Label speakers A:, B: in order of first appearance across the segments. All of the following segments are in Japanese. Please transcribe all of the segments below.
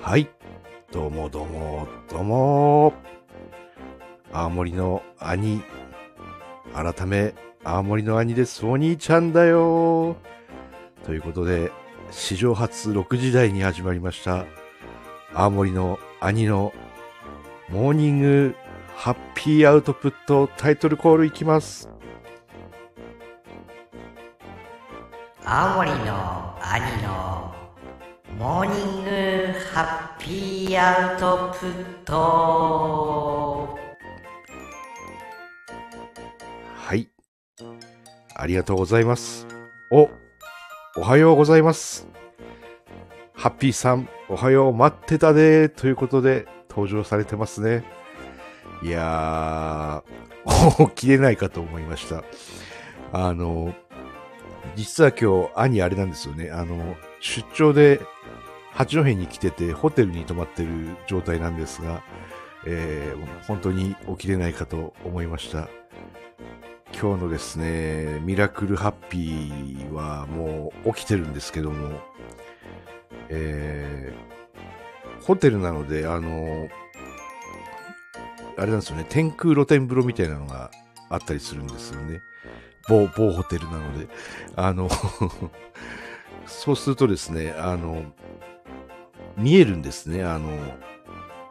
A: はい。どうもどうも、どうも。青森の兄、改め、青森の兄です。お兄ちゃんだよ。ということで、史上初6時台に始まりました。青森の兄のモーニングハッピーアウトプットタイトルコールいきます。
B: 青森の兄のモーニングハッピーアウトプット。
A: はい。ありがとうございます。おおはようございます。ハッピーさんおはよう待ってたでということで登場されてますね。いやー 起きれないかと思いました。あの実は今日兄あれなんですよねあの出張で八戸に来ててホテルに泊まってる状態なんですが、えー、本当に起きれないかと思いました。今日のですね、ミラクルハッピーはもう起きてるんですけども、えー、ホテルなので、あの、あれなんですよね、天空露天風呂みたいなのがあったりするんですよね。某、某ホテルなので。あのそうするとですね、あの、見えるんですね。あの、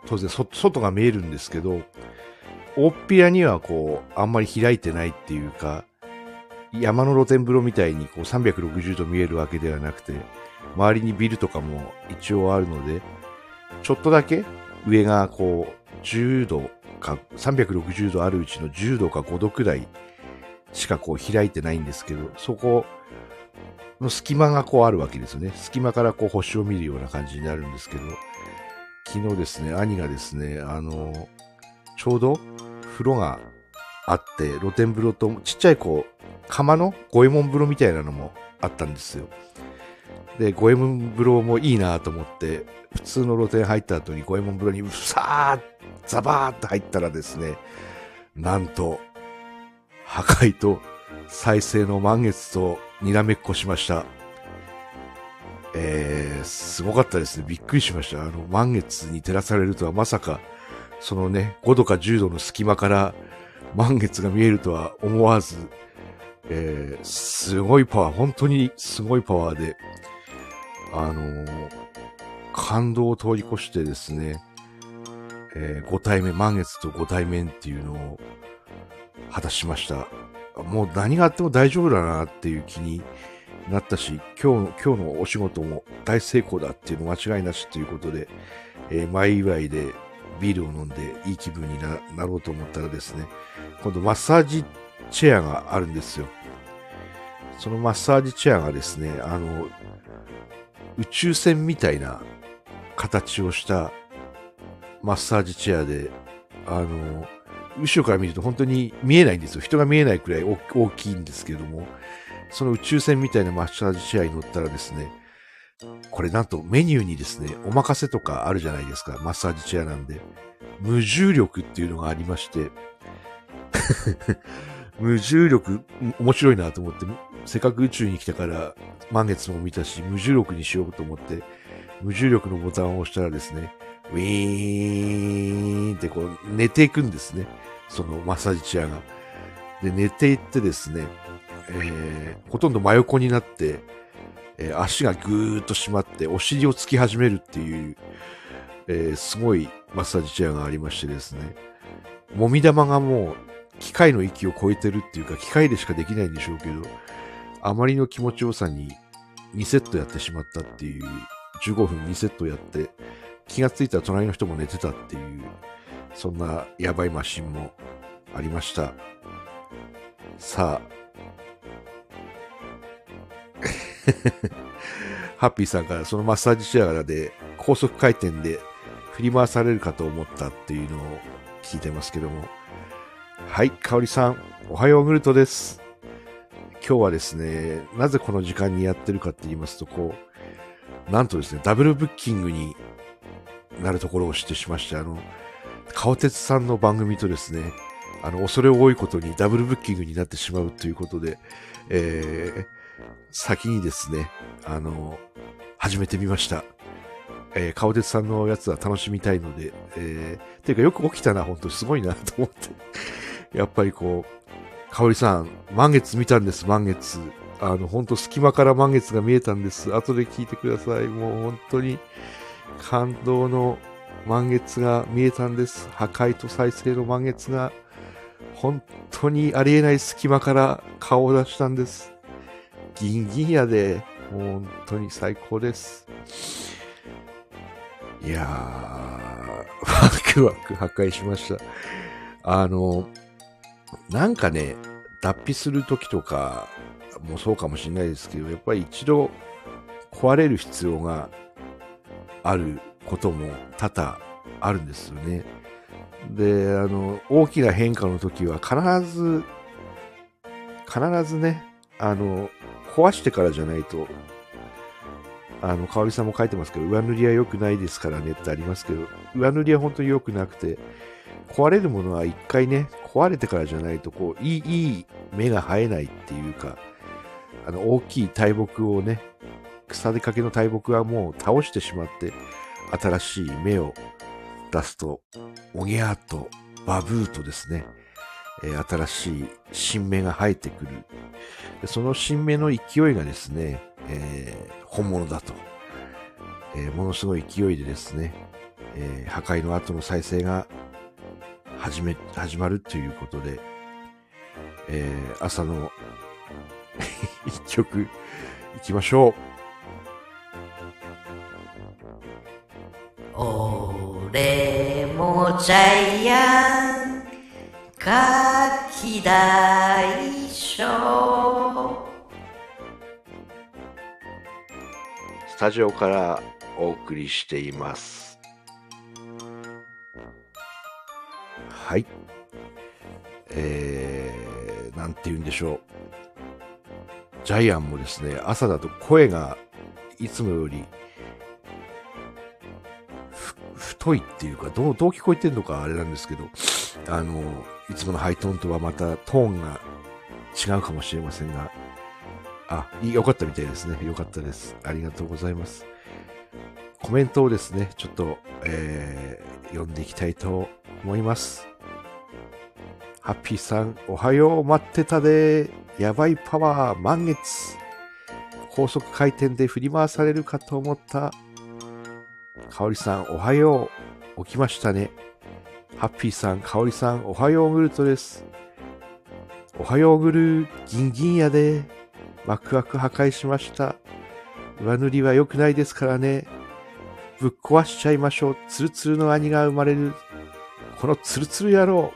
A: 当然外が見えるんですけど、大っぴらにはこう、あんまり開いてないっていうか、山の露天風呂みたいにこう360度見えるわけではなくて、周りにビルとかも一応あるので、ちょっとだけ上がこう10度か360度あるうちの10度か5度くらいしかこう開いてないんですけど、そこの隙間がこうあるわけですよね。隙間からこう星を見るような感じになるんですけど、昨日ですね、兄がですね、あの、ちょうど風呂があって、露天風呂とちっちゃいこう、釜の五右衛門風呂みたいなのもあったんですよ。で、五右衛門風呂もいいなと思って、普通の露天入った後に五右衛門風呂にうさーザバーって入ったらですね、なんと、破壊と再生の満月とにらめっこしました。えー、すごかったですね。びっくりしました。あの、満月に照らされるとはまさか、そのね、5度か10度の隙間から満月が見えるとは思わず、えー、すごいパワー、本当にすごいパワーで、あのー、感動を通り越してですね、えー、5体目、満月と5体目っていうのを果たしました。もう何があっても大丈夫だなっていう気になったし、今日の、今日のお仕事も大成功だっていうの間違いなしということで、えー、前祝いでビールを飲んでいい気分になろうと思ったらですね、今度マッサージチェアがあるんですよ。そのマッサージチェアがですね、あの、宇宙船みたいな形をしたマッサージチェアで、あの、後ろから見ると本当に見えないんですよ。人が見えないくらい大きいんですけれども、その宇宙船みたいなマッサージチェアに乗ったらですね、これなんとメニューにですね、お任せとかあるじゃないですか。マッサージチェアなんで。無重力っていうのがありまして、無重力、面白いなと思って、せっかく宇宙に来たから満月も見たし、無重力にしようと思って、無重力のボタンを押したらですね、ウィーンってこう寝ていくんですね。そのマッサージチェアが。で、寝ていってですね、えー、ほとんど真横になって、えー、足がぐーっと締まって、お尻をつき始めるっていう、えー、すごいマッサージチェアがありましてですね、もみ玉がもう機械の域を超えてるっていうか、機械でしかできないんでしょうけど、あまりの気持ちよさに2セットやってしまったっていう、15分2セットやって、気がついたら隣の人も寝てたっていう、そんなやばいマシンもありました。さあ、ハッピーさんからそのマッサージチェアで高速回転で振り回されるかと思ったっていうのを聞いてますけども。はい、かおりさん、おはようグルトです。今日はですね、なぜこの時間にやってるかって言いますと、こう、なんとですね、ダブルブッキングになるところを知ってしまして、あの、川鉄さんの番組とですね、あの、恐れ多いことにダブルブッキングになってしまうということで、えー、先にですね、あの、始めてみました。えー、顔鉄さんのやつは楽しみたいので、えー、ていうかよく起きたな、本当すごいなと思って。やっぱりこう、かおりさん、満月見たんです、満月。あの、本当隙間から満月が見えたんです。後で聞いてください。もう本当に感動の満月が見えたんです。破壊と再生の満月が、本当にありえない隙間から顔を出したんです。ギンギンやで、本当に最高です。いやー、ワクワク破壊しました。あの、なんかね、脱皮するときとかもそうかもしれないですけど、やっぱり一度壊れる必要があることも多々あるんですよね。で、あの、大きな変化の時は必ず、必ずね、あの、壊してからじゃないと、あの、かおりさんも書いてますけど、上塗りは良くないですからねってありますけど、上塗りは本当に良くなくて、壊れるものは一回ね、壊れてからじゃないと、こう、いい、いい芽が生えないっていうか、あの、大きい大木をね、腐りかけの大木はもう倒してしまって、新しい芽を出すと、おぎゃーと、バブーとですね、え新しい新芽が生えてくる。でその新芽の勢いがですね、えー本物だと、えーものすごい勢いでですね、えー破壊の後の再生が始め、始まるということで、え朝の 一曲いきましょう。
B: 俺もジャイアンガキ大将
A: スタジオからお送りしています。はい。えー、なんて言うんでしょう。ジャイアンもですね、朝だと声がいつもより太いっていうか、どう、どう聞こえてんのかあれなんですけど、あの、いつものハイトーンとはまたトーンが違うかもしれませんが、あ、いいよかったみたいですね。よかったです。ありがとうございます。コメントをですね、ちょっと、えー読んでいきたいと思います。ハッピーさん、おはよう、待ってたで。やばいパワー、満月。高速回転で振り回されるかと思った。かおりさん、おはよう。起きましたね。ハッピーさん、かおりさん、おはようグルトです。おはようグルー、ギンギンやで。ワクワク破壊しました。上塗りは良くないですからね。ぶっ壊しちゃいましょう。ツルツルの兄が生まれる。このツルツル野郎。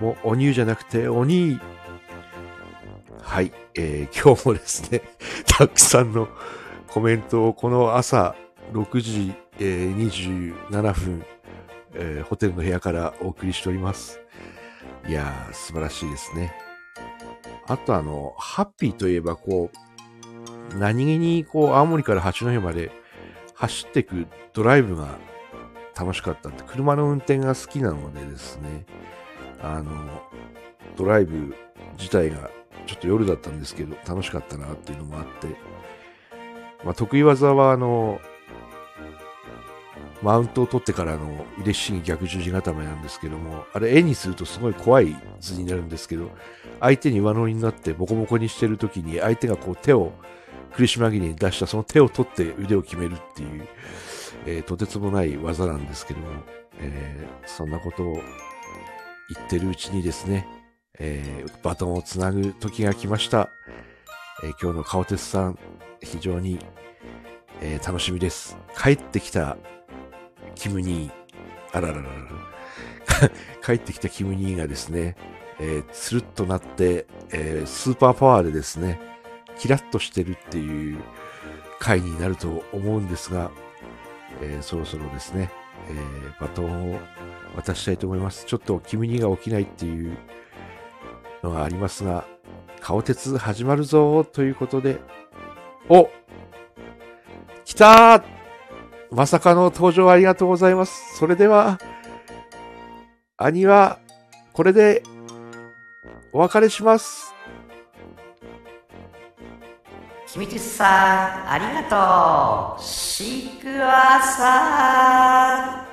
A: もう、お乳じゃなくて、お兄。はい、えー、今日もですね、たくさんのコメントをこの朝6時、えー27分、えーホテルの部屋からお送りしております。いやー、素晴らしいですね。あとあの、ハッピーといえばこう、何気にこう、青森から八戸まで走っていくドライブが楽しかったって、車の運転が好きなのでですね、あの、ドライブ自体がちょっと夜だったんですけど、楽しかったなっていうのもあって、まあ、得意技はあの、マウントを取ってからの腕ひしぎ逆十字固めなんですけども、あれ絵にするとすごい怖い図になるんですけど、相手に上乗りになってボコボコにしてる時に相手がこう手を苦し紛れに出したその手を取って腕を決めるっていう、えーとてつもない技なんですけども、えーそんなことを言ってるうちにですね、えーバトンをつなぐ時が来ました。えー今日の顔鉄さん、非常に、えー楽しみです。帰ってきたキムニー、あらららら。帰ってきたキムニーがですね、えーつるっとなって、えースーパーパワーでですね、キラッとしてるっていう回になると思うんですが、えーそろそろですね、えーバトンを渡したいと思います。ちょっとキムニーが起きないっていうのがありますが、顔鉄始まるぞということで、お来たーまさかの登場ありがとうございます。それでは、兄は、これで、お別れします。
B: 君ちさんありがとうシークワーサー